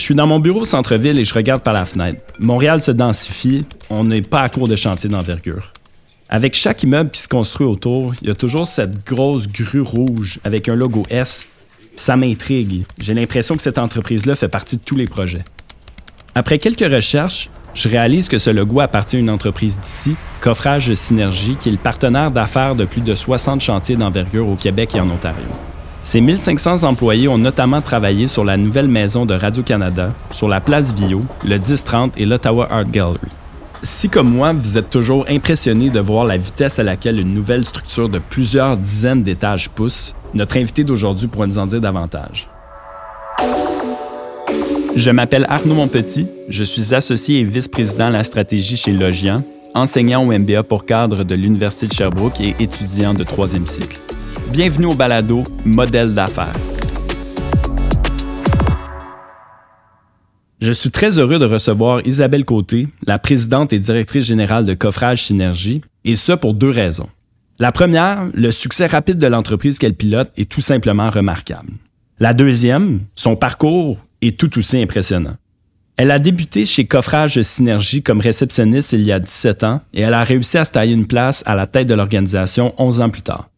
Je suis dans mon bureau au centre-ville et je regarde par la fenêtre. Montréal se densifie, on n'est pas à court de chantiers d'envergure. Avec chaque immeuble qui se construit autour, il y a toujours cette grosse grue rouge avec un logo S. Ça m'intrigue. J'ai l'impression que cette entreprise-là fait partie de tous les projets. Après quelques recherches, je réalise que ce logo appartient à une entreprise d'ici, Coffrage Synergie, qui est le partenaire d'affaires de plus de 60 chantiers d'envergure au Québec et en Ontario. Ces 1500 employés ont notamment travaillé sur la nouvelle maison de Radio-Canada, sur la place Vio, le 1030 et l'Ottawa Art Gallery. Si, comme moi, vous êtes toujours impressionné de voir la vitesse à laquelle une nouvelle structure de plusieurs dizaines d'étages pousse, notre invité d'aujourd'hui pourra nous en dire davantage. Je m'appelle Arnaud Monpetit, je suis associé et vice-président à la stratégie chez Logian, enseignant au MBA pour cadre de l'Université de Sherbrooke et étudiant de troisième cycle. Bienvenue au balado Modèle d'affaires. Je suis très heureux de recevoir Isabelle Côté, la présidente et directrice générale de Coffrage Synergie, et ce pour deux raisons. La première, le succès rapide de l'entreprise qu'elle pilote est tout simplement remarquable. La deuxième, son parcours est tout aussi impressionnant. Elle a débuté chez Coffrage Synergie comme réceptionniste il y a 17 ans et elle a réussi à se tailler une place à la tête de l'organisation 11 ans plus tard.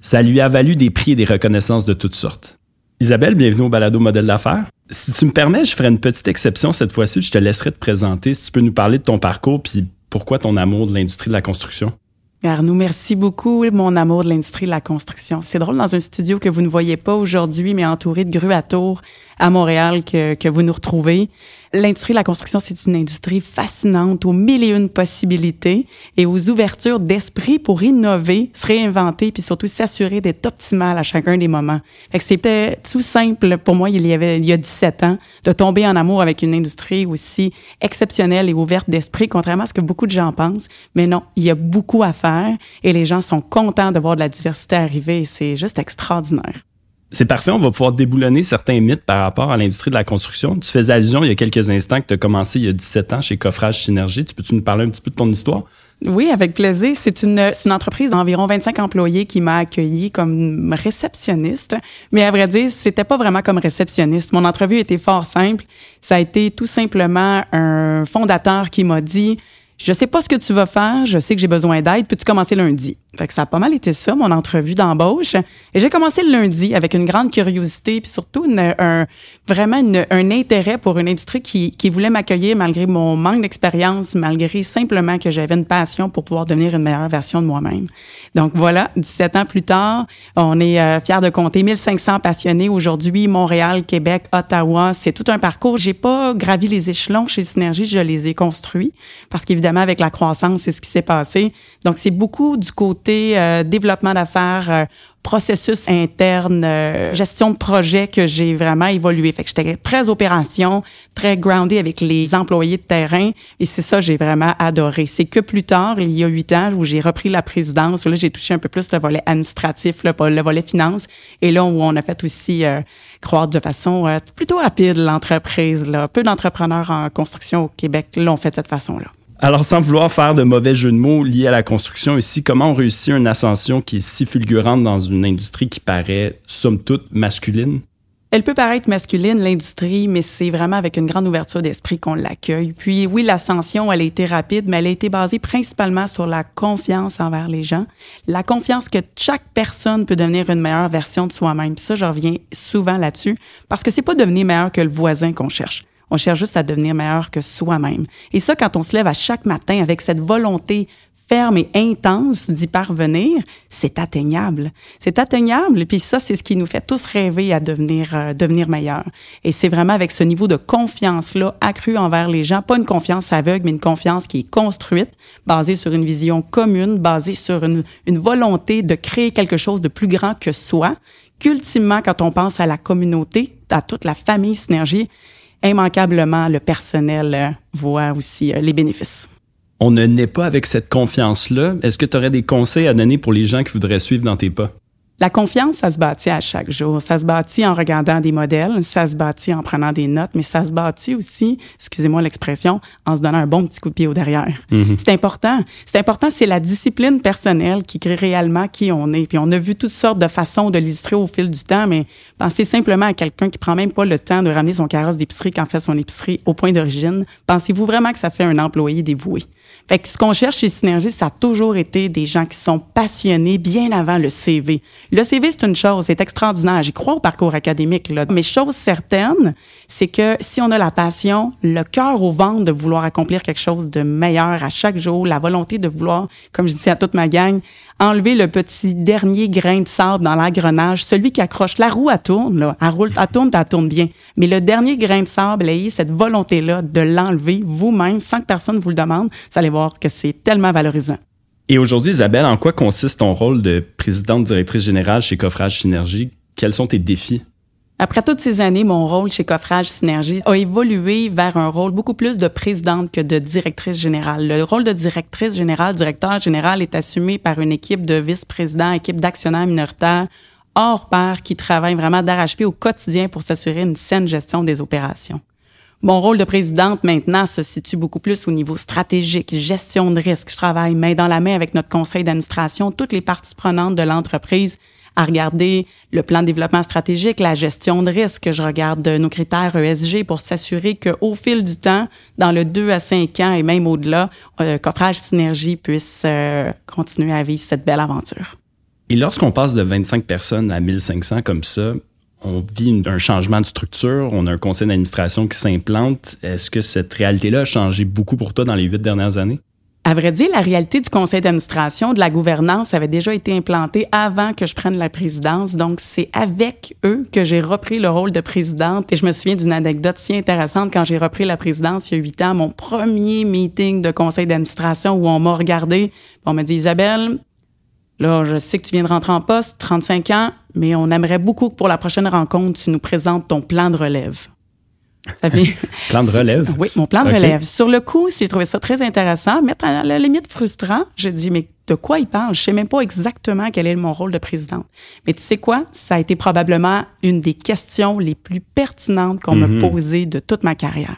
Ça lui a valu des prix et des reconnaissances de toutes sortes. Isabelle, bienvenue au Balado Modèle d'affaires. Si tu me permets, je ferai une petite exception cette fois-ci. Je te laisserai te présenter. Si tu peux nous parler de ton parcours puis pourquoi ton amour de l'industrie de la construction? Arnaud, merci beaucoup. Mon amour de l'industrie de la construction. C'est drôle dans un studio que vous ne voyez pas aujourd'hui, mais entouré de grues à tours à Montréal que vous nous retrouvez. L'industrie de la construction, c'est une industrie fascinante aux mille et une possibilités et aux ouvertures d'esprit pour innover, se réinventer puis surtout s'assurer d'être optimal à chacun des moments. Fait que c'était tout simple pour moi il y avait il y a 17 ans de tomber en amour avec une industrie aussi exceptionnelle et ouverte d'esprit contrairement à ce que beaucoup de gens pensent. Mais non, il y a beaucoup à faire et les gens sont contents de voir de la diversité arriver et c'est juste extraordinaire. C'est parfait, on va pouvoir déboulonner certains mythes par rapport à l'industrie de la construction. Tu faisais allusion il y a quelques instants que tu as commencé il y a 17 ans chez Coffrage Synergie. Tu peux-tu nous parler un petit peu de ton histoire? Oui, avec plaisir. C'est une, une entreprise d'environ 25 employés qui m'a accueilli comme réceptionniste. Mais à vrai dire, c'était pas vraiment comme réceptionniste. Mon entrevue était fort simple. Ça a été tout simplement un fondateur qui m'a dit, je sais pas ce que tu vas faire, je sais que j'ai besoin d'aide, peux-tu commencer lundi? Fait que ça a pas mal été ça, mon entrevue d'embauche. Et j'ai commencé le lundi avec une grande curiosité, puis surtout un, vraiment un intérêt pour une industrie qui, qui voulait m'accueillir malgré mon manque d'expérience, malgré simplement que j'avais une passion pour pouvoir devenir une meilleure version de moi-même. Donc voilà, 17 ans plus tard, on est euh, fiers de compter 1500 passionnés aujourd'hui, Montréal, Québec, Ottawa. C'est tout un parcours. J'ai pas gravi les échelons chez Synergie, je les ai construits parce qu'évidemment, avec la croissance, c'est ce qui s'est passé. Donc c'est beaucoup du côté euh, développement d'affaires, euh, processus interne, euh, gestion de projet que j'ai vraiment évolué. Fait que j'étais très opération, très grounded avec les employés de terrain et c'est ça j'ai vraiment adoré. C'est que plus tard, il y a huit ans, où j'ai repris la présidence, là j'ai touché un peu plus le volet administratif, le, le volet finance et là où on a fait aussi croître de façon plutôt rapide l'entreprise. Peu d'entrepreneurs en construction au Québec l'ont fait de cette façon-là. Alors, sans vouloir faire de mauvais jeux de mots liés à la construction ici, comment on réussit une ascension qui est si fulgurante dans une industrie qui paraît, somme toute, masculine? Elle peut paraître masculine, l'industrie, mais c'est vraiment avec une grande ouverture d'esprit qu'on l'accueille. Puis oui, l'ascension, elle a été rapide, mais elle a été basée principalement sur la confiance envers les gens, la confiance que chaque personne peut devenir une meilleure version de soi-même. Ça, je reviens souvent là-dessus, parce que c'est pas devenir meilleur que le voisin qu'on cherche. On cherche juste à devenir meilleur que soi-même. Et ça, quand on se lève à chaque matin avec cette volonté ferme et intense d'y parvenir, c'est atteignable. C'est atteignable. Puis ça, c'est ce qui nous fait tous rêver à devenir, euh, devenir meilleur. Et c'est vraiment avec ce niveau de confiance-là accru envers les gens, pas une confiance aveugle, mais une confiance qui est construite, basée sur une vision commune, basée sur une, une volonté de créer quelque chose de plus grand que soi, qu'ultimement, quand on pense à la communauté, à toute la famille Synergie, immanquablement, le personnel euh, voit aussi euh, les bénéfices. On ne naît pas avec cette confiance-là. Est-ce que tu aurais des conseils à donner pour les gens qui voudraient suivre dans tes pas? La confiance, ça se bâtit à chaque jour. Ça se bâtit en regardant des modèles, ça se bâtit en prenant des notes, mais ça se bâtit aussi, excusez-moi l'expression, en se donnant un bon petit coup de pied au derrière. Mhm. C'est important. C'est important, c'est la discipline personnelle qui crée réellement qui on est. Puis on a vu toutes sortes de façons de l'illustrer au fil du temps, mais pensez simplement à quelqu'un qui prend même pas le temps de ramener son carrosse d'épicerie quand fait son épicerie au point d'origine. Pensez-vous vraiment que ça fait un employé dévoué? Fait que ce qu'on cherche chez Synergie, ça a toujours été des gens qui sont passionnés bien avant le CV. Le CV, c'est une chose, c'est extraordinaire. J'y crois au parcours académique. Mais chose certaine, c'est que si on a la passion, le cœur au ventre de vouloir accomplir quelque chose de meilleur à chaque jour, la volonté de vouloir, comme je dis à toute ma gang, enlever le petit dernier grain de sable dans l'engrenage, celui qui accroche la roue à tourne, là, elle roule, tourne, elle tourne bien. Mais le dernier grain de sable, ayez cette volonté-là de l'enlever vous-même sans que personne vous le demande. Vous allez voir que c'est tellement valorisant. Et aujourd'hui, Isabelle, en quoi consiste ton rôle de présidente directrice générale chez Coffrage Synergie? Quels sont tes défis? Après toutes ces années, mon rôle chez Coffrage Synergie a évolué vers un rôle beaucoup plus de présidente que de directrice générale. Le rôle de directrice générale, directeur général est assumé par une équipe de vice-présidents, équipe d'actionnaires minoritaires hors pair qui travaillent vraiment d'arrache-pied au quotidien pour s'assurer une saine gestion des opérations. Mon rôle de présidente maintenant se situe beaucoup plus au niveau stratégique, gestion de risque. Je travaille main dans la main avec notre conseil d'administration, toutes les parties prenantes de l'entreprise à regarder le plan de développement stratégique, la gestion de risque. Je regarde nos critères ESG pour s'assurer qu'au fil du temps, dans le 2 à 5 ans et même au-delà, euh, Coffrage Synergie puisse euh, continuer à vivre cette belle aventure. Et lorsqu'on passe de 25 personnes à 1500 comme ça, on vit un changement de structure, on a un conseil d'administration qui s'implante. Est-ce que cette réalité-là a changé beaucoup pour toi dans les huit dernières années? À vrai dire, la réalité du conseil d'administration, de la gouvernance, avait déjà été implantée avant que je prenne la présidence. Donc, c'est avec eux que j'ai repris le rôle de présidente. Et je me souviens d'une anecdote si intéressante quand j'ai repris la présidence il y a huit ans, mon premier meeting de conseil d'administration où on m'a regardé. On m'a dit, Isabelle, là, je sais que tu viens de rentrer en poste, 35 ans, mais on aimerait beaucoup que pour la prochaine rencontre, tu nous présentes ton plan de relève. plan de relève? Oui, mon plan de relève. Sur le coup, j'ai trouvé ça très intéressant, mais à la limite frustrant. J'ai dit, mais de quoi il parle? Je sais même pas exactement quel est mon rôle de présidente. Mais tu sais quoi? Ça a été probablement une des questions les plus pertinentes qu'on me mm-hmm. posait de toute ma carrière.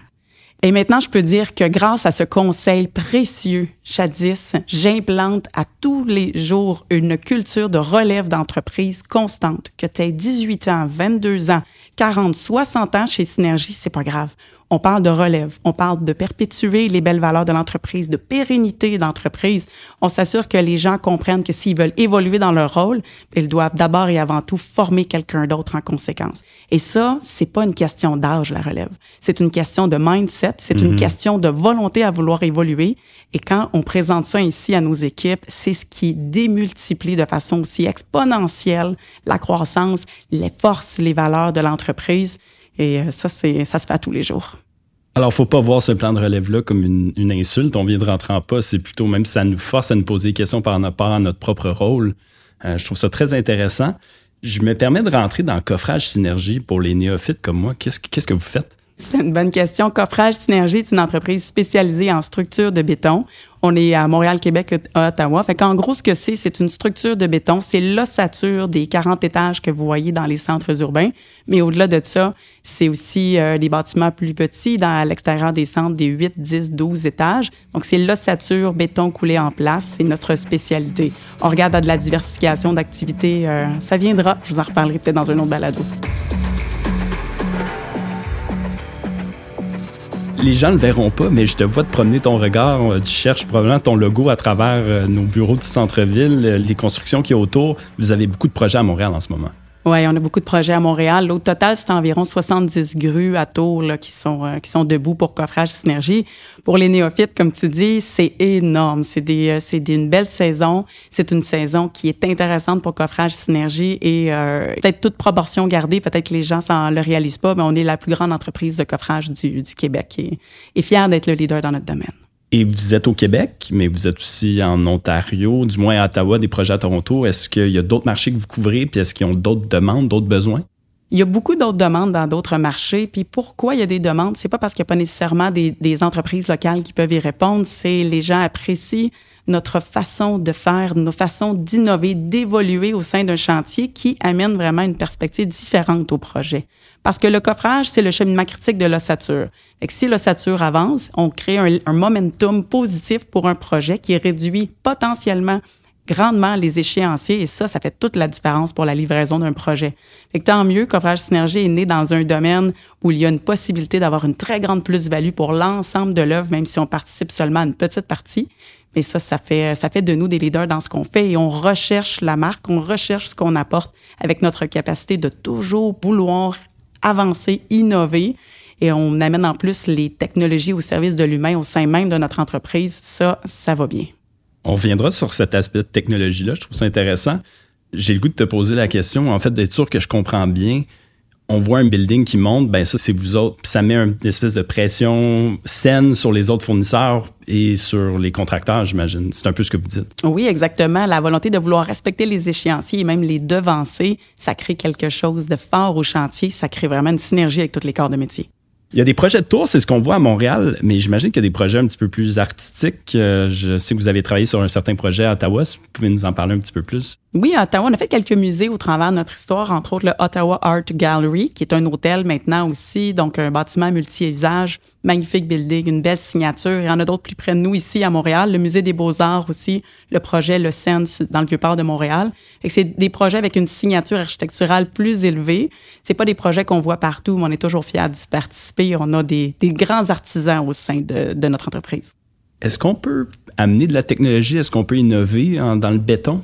Et maintenant, je peux dire que grâce à ce conseil précieux, jadis, j'implante à tous les jours une culture de relève d'entreprise constante. Que tu aies 18 ans, 22 ans, 40, 60 ans chez Synergie, c'est pas grave. On parle de relève, on parle de perpétuer les belles valeurs de l'entreprise, de pérennité d'entreprise. On s'assure que les gens comprennent que s'ils veulent évoluer dans leur rôle, ils doivent d'abord et avant tout former quelqu'un d'autre en conséquence. Et ça, c'est pas une question d'âge, la relève. C'est une question de mindset, c'est une mhm. question de volonté à vouloir évoluer. Et quand on présente ça ici à nos équipes, c'est ce qui démultiplie de façon aussi exponentielle la croissance, les forces, les valeurs de l'entreprise. Et euh, ça, c'est, ça se fait tous les jours. Alors, faut pas voir ce plan de relève-là comme une, insulte. On vient de rentrer en poste. C'est plutôt, même si ça nous force à nous poser des questions par rapport à notre propre rôle. Euh, je trouve ça très intéressant. Je me permets de rentrer dans le coffrage synergie pour les néophytes comme moi. Qu'est-ce, qu'est-ce que vous faites? C'est une bonne question. Coffrage Synergie est une entreprise spécialisée en structure de béton. On est à Montréal, Québec, à Ottawa. Fait qu'en gros, ce que c'est, c'est une structure de béton. C'est l'ossature des 40 étages que vous voyez dans les centres urbains. Mais au-delà de ça, c'est aussi euh, des bâtiments plus petits dans l'extérieur des centres des 8, 10, 12 étages. Donc, c'est l'ossature béton coulé en place. C'est notre spécialité. On regarde à de la diversification d'activités. Euh, ça viendra. Je vous en reparlerai peut-être dans un autre balado. Les gens ne le verront pas, mais je te vois te promener ton regard. Euh, tu cherches probablement ton logo à travers euh, nos bureaux du centre-ville, euh, les constructions qui y a autour. Vous avez beaucoup de projets à Montréal en ce moment. Oui, on a beaucoup de projets à Montréal. Au total, c'est environ 70 grues à tour là, qui, sont, euh, qui sont debout pour coffrage synergie. Pour les néophytes, comme tu dis, c'est énorme. C'est des, euh, c'est une belle saison. C'est une saison qui est intéressante pour coffrage synergie et euh, peut-être toute proportion gardée. Peut-être que les gens ne le réalisent pas, mais on est la plus grande entreprise de coffrage du, du Québec et, et fiers d'être le leader dans notre domaine. Et vous êtes au Québec, mais vous êtes aussi en Ontario, du moins à Ottawa, des projets à Toronto. Est-ce qu'il y a d'autres marchés que vous couvrez, puis est-ce qu'ils ont d'autres demandes, d'autres besoins? Il y a beaucoup d'autres demandes dans d'autres marchés. Puis pourquoi il y a des demandes? C'est pas parce qu'il n'y a pas nécessairement des, des, entreprises locales qui peuvent y répondre. C'est les gens apprécient notre façon de faire, nos façons d'innover, d'évoluer au sein d'un chantier qui amène vraiment une perspective différente au projet. Parce que le coffrage, c'est le cheminement critique de l'ossature. Et si l'ossature avance, on crée un, momentum positif pour un projet qui réduit potentiellement grandement les échéanciers et ça, ça fait toute la différence pour la livraison d'un projet. Fait que tant mieux, Coffrage Synergie est né dans un domaine où il y a une possibilité d'avoir une très grande plus-value pour l'ensemble de l'œuvre, même si on participe seulement à une petite partie. Mais ça, ça fait, ça fait de nous des leaders dans ce qu'on fait et on recherche la marque, on recherche ce qu'on apporte avec notre capacité de toujours vouloir avancer, innover et on amène en plus les technologies au service de l'humain au sein même de notre entreprise. Ça, ça va bien. On reviendra sur cet aspect de technologie-là. Je trouve ça intéressant. J'ai le goût de te poser la question, en fait, d'être sûr que je comprends bien. On voit un building qui monte, ben ça, c'est vous autres. Puis ça met une espèce de pression saine sur les autres fournisseurs et sur les contracteurs, j'imagine. C'est un peu ce que vous dites. Oui, exactement. La volonté de vouloir respecter les échéanciers et même les devancer, ça crée quelque chose de fort au chantier. Ça crée vraiment une synergie avec tous les corps de métier. Il y a des projets de tour, c'est ce qu'on voit à Montréal, mais j'imagine qu'il y a des projets un petit peu plus artistiques. Euh, je sais que vous avez travaillé sur un certain projet à Ottawa. vous pouvez nous en parler un petit peu plus? Oui, à Ottawa, on a fait quelques musées au travers de notre histoire, entre autres le Ottawa Art Gallery, qui est un hôtel maintenant aussi, donc un bâtiment multi-usage, magnifique building, une belle signature. Il y en a d'autres plus près de nous ici à Montréal, le musée des beaux-arts aussi, le projet Le Sense dans le Vieux-Port de Montréal. C'est des projets avec une signature architecturale plus élevée. C'est pas des projets qu'on voit partout, mais on est toujours fiers d'y participer. On a des, grands artisans au sein de, notre entreprise. Est-ce qu'on peut amener de la technologie? Est-ce qu'on peut innover dans le béton?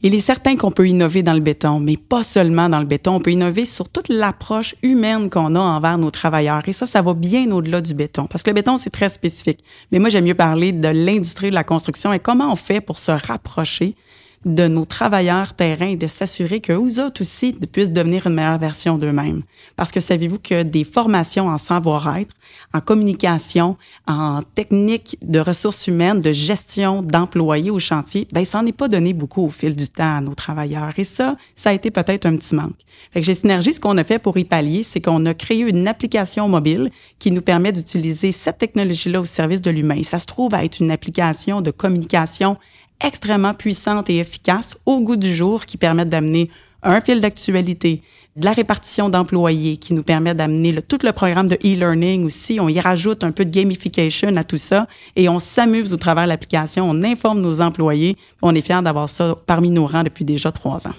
Il est certain qu'on peut innover dans le béton, mais pas seulement dans le béton. On peut innover sur toute l'approche humaine qu'on a envers nos travailleurs. Et ça, ça va bien au-delà du béton. Parce que le béton, c'est très spécifique. Mais moi, j'aime mieux parler de l'industrie de la construction et comment on fait pour se rapprocher de nos travailleurs terrain et de s'assurer qu'eux autres aussi puissent devenir une meilleure version d'eux-mêmes. Parce que savez-vous que des formations en savoir-être, en communication, en technique de ressources humaines, de gestion d'employés au chantier, ben ça n'en est pas donné beaucoup au fil du temps à nos travailleurs. Et ça, ça a été peut-être un petit manque. Fait que Synergie, ce qu'on a fait pour y pallier, c'est qu'on a créé une application mobile qui nous permet d'utiliser cette technologie-là au service de l'humain. Ça se trouve à être une application de communication extrêmement puissantes et efficaces au goût du jour qui permettent d'amener un fil d'actualité, de la répartition d'employés qui nous permet d'amener tout le programme de e-learning aussi. On y rajoute un peu de gamification à tout ça et on s'amuse au travers de l'application. On informe nos employés. On est fiers d'avoir ça parmi nos rangs depuis déjà trois ans.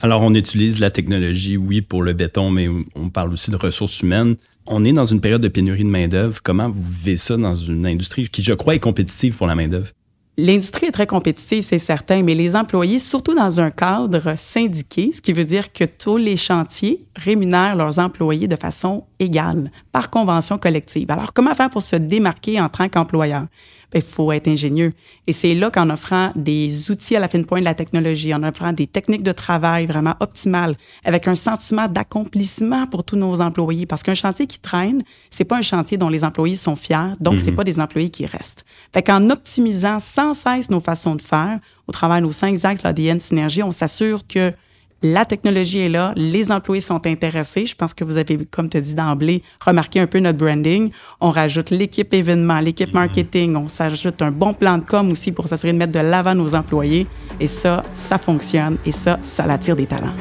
Alors, on utilise la technologie, oui, pour le béton, mais on parle aussi de ressources humaines. On est dans une période de pénurie de main-d'œuvre. Comment vous vivez ça dans une industrie qui, je crois, est compétitive pour la main-d'œuvre? L'industrie est très compétitive, c'est certain, mais les employés, surtout dans un cadre syndiqué, ce qui veut dire que tous les chantiers rémunèrent leurs employés de façon égale, par convention collective. Alors, comment faire pour se démarquer en tant qu'employeur? Il faut être ingénieux. Et c'est là qu'en offrant des outils à la fin de pointe de la technologie, en offrant des techniques de travail vraiment optimales, avec un sentiment d'accomplissement pour tous nos employés, parce qu'un chantier qui traîne, c'est pas un chantier dont les employés sont fiers, donc c'est mhm. pas des employés qui restent. Fait qu'en optimisant sans cesse nos façons de faire, au travers de nos cinq axes l'ADN Synergie, on s'assure que la technologie est là, les employés sont intéressés. Je pense que vous avez, comme tu as dit d'emblée, remarqué un peu notre branding. On rajoute l'équipe événement, l'équipe mhm. marketing, on s'ajoute un bon plan de com aussi pour s'assurer de mettre de l'avant nos employés. Et ça, ça fonctionne et ça, ça attire des talents.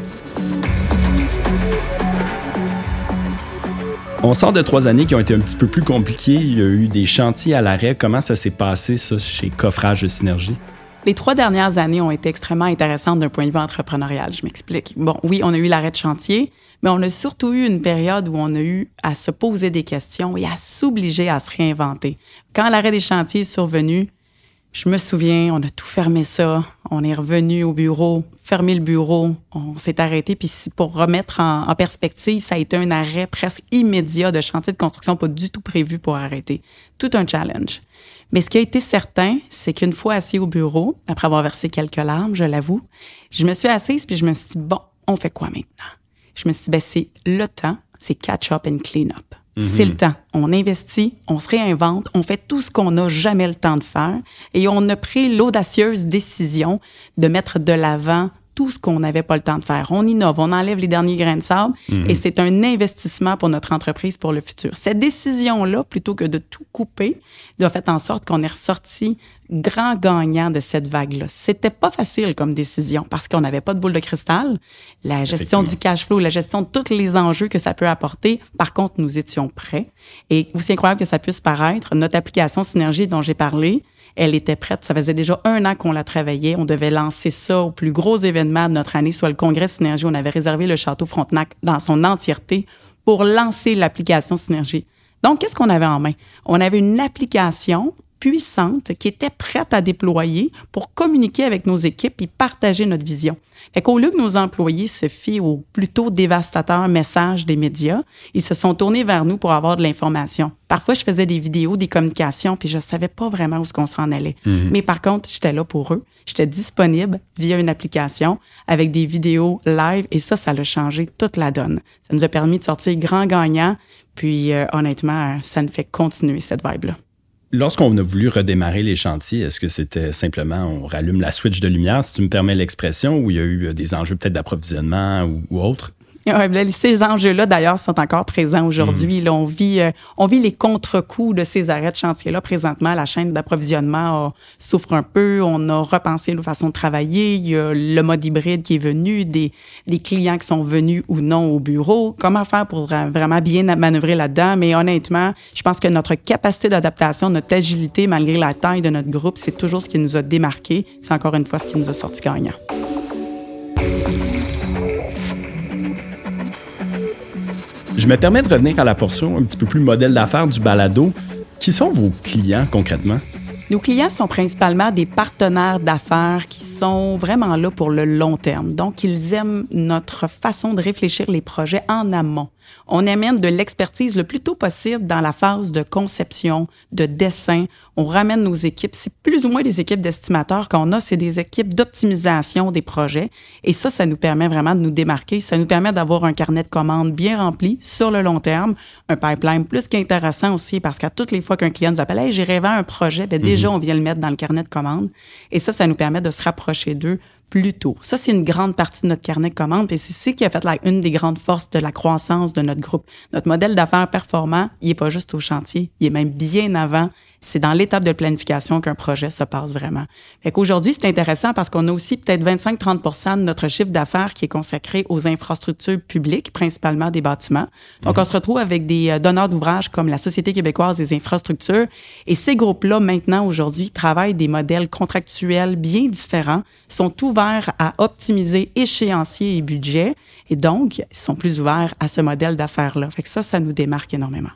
On sort de trois années qui ont été un petit peu plus compliquées. Il y a eu des chantiers à l'arrêt. Comment ça s'est passé, ça, chez Coffrage de Synergie? Les trois dernières années ont été extrêmement intéressantes d'un point de vue entrepreneurial. Je m'explique. Bon, oui, on a eu l'arrêt de chantier, mais on a surtout eu une période où on a eu à se poser des questions et à s'obliger à se réinventer. Quand l'arrêt des chantiers est survenu, je me souviens, on a tout fermé ça. On est revenu au bureau, fermé le bureau, on s'est arrêté. Puis pour remettre en, perspective, ça a été un arrêt presque immédiat de chantier de construction, pas du tout prévu pour arrêter. Tout un challenge. Mais ce qui a été certain, c'est qu'une fois assis au bureau, après avoir versé quelques larmes, je l'avoue, je me suis assise puis je me suis dit, bon, on fait quoi maintenant? Je me suis dit, ben, c'est le temps, c'est catch up and clean up. Mhm. C'est le temps. On investit, on se réinvente, on fait tout ce qu'on n'a jamais le temps de faire et on a pris l'audacieuse décision de mettre de l'avant tout ce qu'on n'avait pas le temps de faire. On innove, on enlève les derniers grains de sable Mhm. et c'est un investissement pour notre entreprise pour le futur. Cette décision-là, plutôt que de tout couper, a fait en sorte qu'on est ressorti grand gagnant de cette vague-là. C'était pas facile comme décision parce qu'on n'avait pas de boule de cristal. La gestion du cash flow, la gestion de tous les enjeux que ça peut apporter. Par contre, nous étions prêts. Et aussi incroyable que ça puisse paraître, notre application Synergie dont j'ai parlé, elle était prête. Ça faisait déjà un an qu'on la travaillait. On devait lancer ça au plus gros événement de notre année, soit le congrès Synergie. On avait réservé le château Frontenac dans son entièreté pour lancer l'application Synergie. Donc, qu'est-ce qu'on avait en main? On avait une application puissante qui était prête à déployer pour communiquer avec nos équipes et partager notre vision. Fait qu'au lieu que nos employés se fient au plutôt dévastateur message des médias, ils se sont tournés vers nous pour avoir de l'information. Parfois, je faisais des vidéos, des communications, puis je savais pas vraiment où ce qu'on s'en allait. Mais par contre, j'étais là pour eux. J'étais disponible via une application avec des vidéos live et ça, ça a changé toute la donne. Ça nous a permis de sortir grand gagnant. Puis euh, honnêtement, ça nous fait continuer cette vibe-là. Lorsqu'on a voulu redémarrer les chantiers, est-ce que c'était simplement on rallume la switch de lumière, si tu me permets l'expression, ou il y a eu des enjeux peut-être d'approvisionnement ou autre? Ouais, ces enjeux-là, d'ailleurs, sont encore présents aujourd'hui. Là, on vit, euh, on vit les contre-coups de ces arrêts de chantier-là. Présentement, la chaîne d'approvisionnement euh, souffre un peu. On a repensé nos façons de travailler. Il y a le mode hybride qui est venu, des, des clients qui sont venus ou non au bureau. Comment faire pour vraiment bien manœuvrer là-dedans? Mais honnêtement, je pense que notre capacité d'adaptation, notre agilité, malgré la taille de notre groupe, c'est toujours ce qui nous a démarqué. C'est encore une fois ce qui nous a sorti gagnant. Je me permets de revenir à la portion un petit peu plus modèle d'affaires du balado. Qui sont vos clients concrètement? Nos clients sont principalement des partenaires d'affaires qui sont vraiment là pour le long terme. Donc, ils aiment notre façon de réfléchir les projets en amont. On amène de l'expertise le plus tôt possible dans la phase de conception, de dessin. On ramène nos équipes. C'est plus ou moins des équipes d'estimateurs qu'on a, c'est des équipes d'optimisation des projets. Et ça, ça nous permet vraiment de nous démarquer. Ça nous permet d'avoir un carnet de commandes bien rempli sur le long terme, un pipeline plus qu'intéressant aussi parce qu'à toutes les fois qu'un client nous appelle, hey, j'ai rêvé à un projet, ben déjà, on vient le mettre dans le carnet de commandes. Et ça, ça nous permet de se rapprocher d'eux plus tôt. Ça, c'est une grande partie de notre carnet de commandes et c'est ce qui a fait la, une des grandes forces de la croissance de notre groupe. Notre modèle d'affaires performant, il est pas juste au chantier, il est même bien avant. C'est dans l'étape de planification qu'un projet se passe vraiment. Fait qu'aujourd'hui, c'est intéressant parce qu'on a aussi peut-être 25-30 de notre chiffre d'affaires qui est consacré aux infrastructures publiques, principalement des bâtiments. Donc, on se retrouve avec des euh, donneurs d'ouvrages comme la Société québécoise des infrastructures. Et ces groupes-là, maintenant, aujourd'hui, travaillent des modèles contractuels bien différents, sont ouverts à optimiser échéancier et budget. Et donc, ils sont plus ouverts à ce modèle d'affaires-là. Fait que ça, ça nous démarque énormément.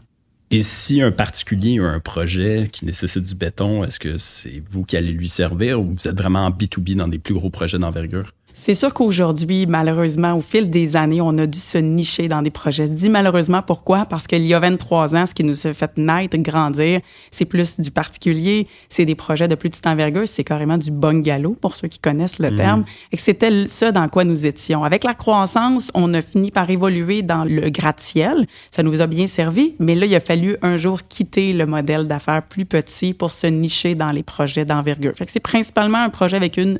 Et si un particulier a un projet qui nécessite du béton, est-ce que c'est vous qui allez lui servir ou vous êtes vraiment en B2B dans des plus gros projets d'envergure? C'est sûr qu'aujourd'hui, malheureusement, au fil des années, on a dû se nicher dans des projets. Je dis malheureusement pourquoi? Parce qu'il y a 23 ans, ce qui nous a fait naître, grandir, c'est plus du particulier, c'est des projets de plus petite envergure, c'est carrément du bungalow, pour ceux qui connaissent le terme. Et c'était ça dans quoi nous étions. Avec la croissance, on a fini par évoluer dans le gratte-ciel. Ça nous a bien servi, mais là, il a fallu un jour quitter le modèle d'affaires plus petit pour se nicher dans les projets d'envergure. Fait que c'est principalement un projet avec une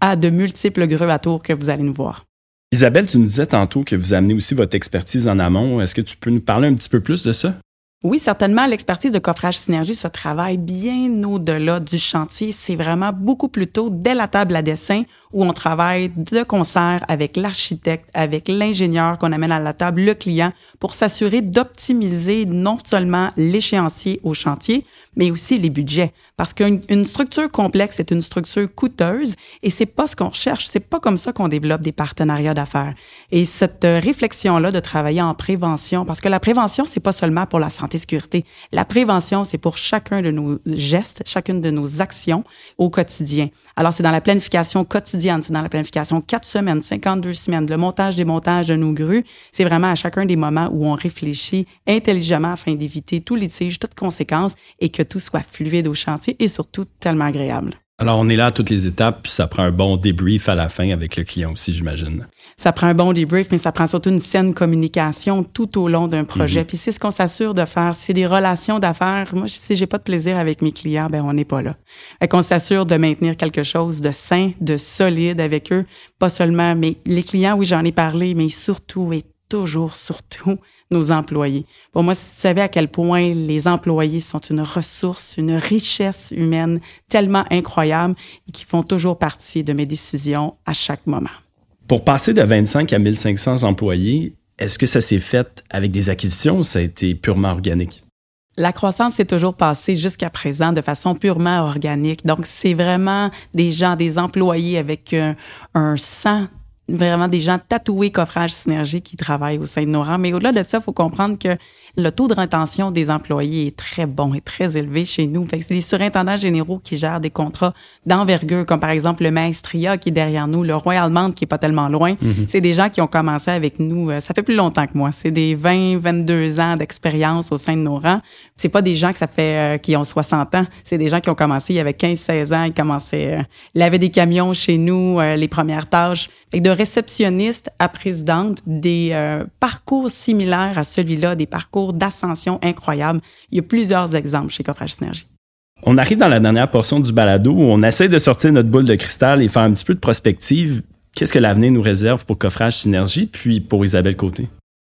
à de multiples grues à tour que vous allez nous voir. Isabelle, tu nous disais tantôt que vous amenez aussi votre expertise en amont. Est-ce que tu peux nous parler un petit peu plus de ça? Oui, certainement. L'expertise de coffrage synergie se travaille bien au-delà du chantier. C'est vraiment beaucoup plus tôt dès la table à dessin où on travaille de concert avec l'architecte, avec l'ingénieur qu'on amène à la table, le client, pour s'assurer d'optimiser non seulement l'échéancier au chantier, mais aussi les budgets. Parce qu'une une structure complexe est une structure coûteuse et c'est pas ce qu'on recherche. C'est pas comme ça qu'on développe des partenariats d'affaires. Et cette euh, réflexion-là de travailler en prévention, parce que la prévention, c'est pas seulement pour la santé sécurité. La prévention, c'est pour chacun de nos gestes, chacune de nos actions au quotidien. Alors, c'est dans la planification quotidienne, c'est dans la planification quatre semaines, 52 semaines, le montage des montages de nos grues. C'est vraiment à chacun des moments où on réfléchit intelligemment afin d'éviter tout litige, toute conséquence et que tout soit fluide au chantier et surtout tellement agréable. Alors, on est là à toutes les étapes, puis ça prend un bon débrief à la fin avec le client aussi, j'imagine. Ça prend un bon debrief, mais ça prend surtout une saine communication tout au long d'un projet. Mhm. Puis c'est ce qu'on s'assure de faire. C'est des relations d'affaires. Moi, si j'ai pas de plaisir avec mes clients, ben on n'est pas là. Fait qu'on s'assure de maintenir quelque chose de sain, de solide avec eux. Pas seulement, mais les clients, oui, j'en ai parlé, mais surtout et toujours, surtout, nos employés. Pour moi, si tu savais à quel point les employés sont une ressource, une richesse humaine tellement incroyable et qui font toujours partie de mes décisions à chaque moment. Pour passer de 25 à 1500 employés, est-ce que ça s'est fait avec des acquisitions ou ça a été purement organique? La croissance s'est toujours passée jusqu'à présent de façon purement organique. Donc, c'est vraiment des gens, des employés avec un, un sang vraiment des gens tatoués coffrage synergie qui travaillent au sein de nos rangs. Mais au-delà de ça, il faut comprendre que le taux de rétention des employés est très bon et très élevé chez nous. Fait c'est des surintendants généraux qui gèrent des contrats d'envergure, comme par exemple le Maestria qui est derrière nous, le Royal Mount qui est pas tellement loin. Mm-hmm. C'est des gens qui ont commencé avec nous, euh, ça fait plus longtemps que moi. C'est des 20, 22 ans d'expérience au sein de nos rangs. C'est pas des gens que ça fait, euh, qui ont 60 ans. C'est des gens qui ont commencé il y avait 15, 16 ans. Ils commençaient, euh, lavaient des camions chez nous, les premières tâches. Et de réceptionniste à présidente, des parcours similaires à celui-là, des parcours d'ascension incroyable. Il y a plusieurs exemples chez Coffrage Synergie. On arrive dans la dernière portion du balado où on essaie de sortir notre boule de cristal et faire un petit peu de prospective. Qu'est-ce que l'avenir nous réserve pour Coffrage Synergie, puis pour Isabelle Côté?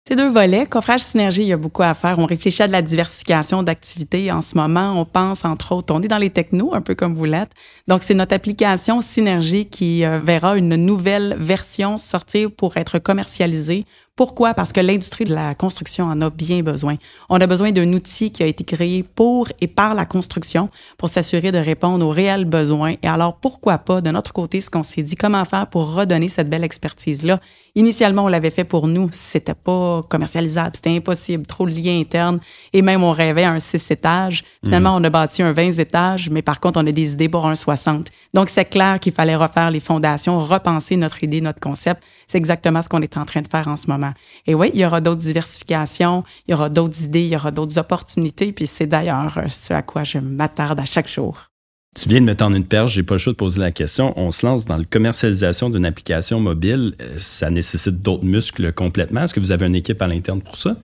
Ces deux volets, coffrage synergie, il y a beaucoup à faire. On réfléchit à de la diversification d'activités en ce moment. On pense, entre autres, on est dans les technos, un peu comme vous l'êtes. Donc, c'est notre application Synergie qui euh, verra une nouvelle version sortir pour être commercialisée pourquoi? Parce que l'industrie de la construction en a bien besoin. On a besoin d'un outil qui a été créé pour et par la construction pour s'assurer de répondre aux réels besoins. Et alors, pourquoi pas, de notre côté, ce qu'on s'est dit, comment faire pour redonner cette belle expertise-là? Initialement, on l'avait fait pour nous. C'était pas commercialisable. C'était impossible. Trop de liens internes. Et même, on rêvait un 6 étages. Finalement, mhm. on a bâti un 20 étages, mais par contre, on a des idées pour un 60. Donc, c'est clair qu'il fallait refaire les fondations, repenser notre idée, notre concept. C'est exactement ce qu'on est en train de faire en ce moment. Et oui, il y aura d'autres diversifications, il y aura d'autres idées, il y aura d'autres opportunités, puis c'est d'ailleurs euh, ce à quoi je m'attarde à chaque jour. Tu viens de me tendre une perche, j'ai pas le choix de poser la question. On se lance dans la commercialisation d'une application mobile. Euh, ça nécessite d'autres muscles complètement. Est-ce que vous avez une équipe à l'interne pour ça?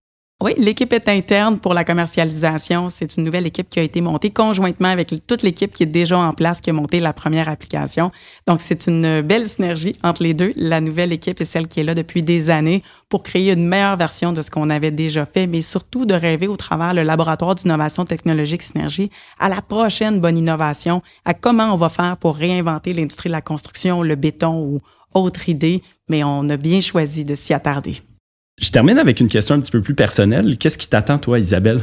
Oui, l'équipe est interne pour la commercialisation. C'est une nouvelle équipe qui a été montée conjointement avec toute l'équipe qui est déjà en place, qui a monté la première application. Donc, c'est une belle synergie entre les deux. La nouvelle équipe est celle qui est là depuis des années pour créer une meilleure version de ce qu'on avait déjà fait, mais surtout de rêver au travers le laboratoire d'innovation technologique Synergie à la prochaine bonne innovation, à comment on va faire pour réinventer l'industrie de la construction, le béton ou autre idée, mais on a bien choisi de s'y attarder. Je termine avec une question un petit peu plus personnelle. Qu'est-ce qui t'attend, toi, Isabelle?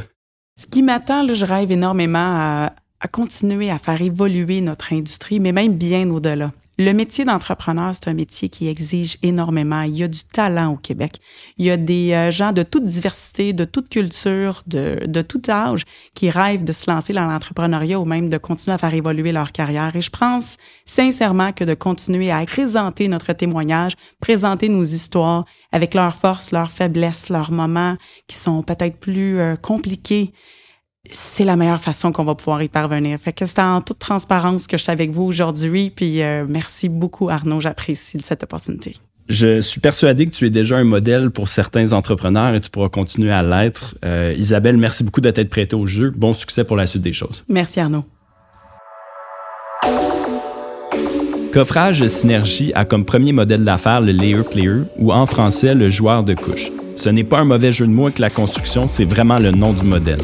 Ce qui m'attend, je rêve énormément à, continuer à faire évoluer notre industrie, mais même bien au-delà. Le métier d'entrepreneur, c'est un métier qui exige énormément. Il y a du talent au Québec. Il y a des euh, gens de toute diversité, de toute culture, de, tout âge qui rêvent de se lancer dans l'entrepreneuriat ou même de continuer à faire évoluer leur carrière. Et je pense sincèrement que de continuer à présenter notre témoignage, présenter nos histoires avec leurs forces, leurs faiblesses, leurs moments qui sont peut-être plus euh, compliqués, c'est la meilleure façon qu'on va pouvoir y parvenir. Fait que c'est en toute transparence que je suis avec vous aujourd'hui. Puis euh, merci beaucoup, Arnaud. J'apprécie cette opportunité. Je suis persuadé que tu es déjà un modèle pour certains entrepreneurs et tu pourras continuer à l'être. Euh, Isabelle, merci beaucoup de t'être prêtée au jeu. Bon succès pour la suite des choses. Merci, Arnaud. Coffrage Synergie a comme premier modèle d'affaires le layer player ou en français le joueur de couche. Ce n'est pas un mauvais jeu de mots avec la construction, c'est vraiment le nom du modèle.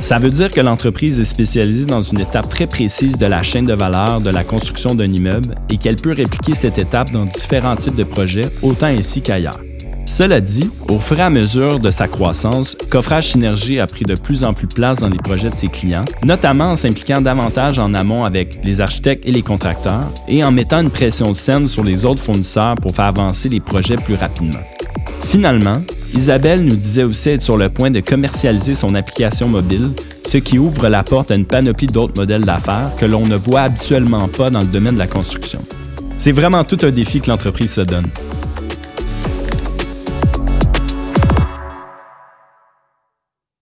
Ça veut dire que l'entreprise est spécialisée dans une étape très précise de la chaîne de valeur de la construction d'un immeuble et qu'elle peut répliquer cette étape dans différents types de projets, autant ici qu'ailleurs. Cela dit, au fur et à mesure de sa croissance, Coffrage Synergie a pris de plus en plus place dans les projets de ses clients, notamment en s'impliquant davantage en amont avec les architectes et les contracteurs et en mettant une pression saine sur les autres fournisseurs pour faire avancer les projets plus rapidement. Finalement, Isabelle nous disait aussi être sur le point de commercialiser son application mobile, ce qui ouvre la porte à une panoplie d'autres modèles d'affaires que l'on ne voit habituellement pas dans le domaine de la construction. C'est vraiment tout un défi que l'entreprise se donne.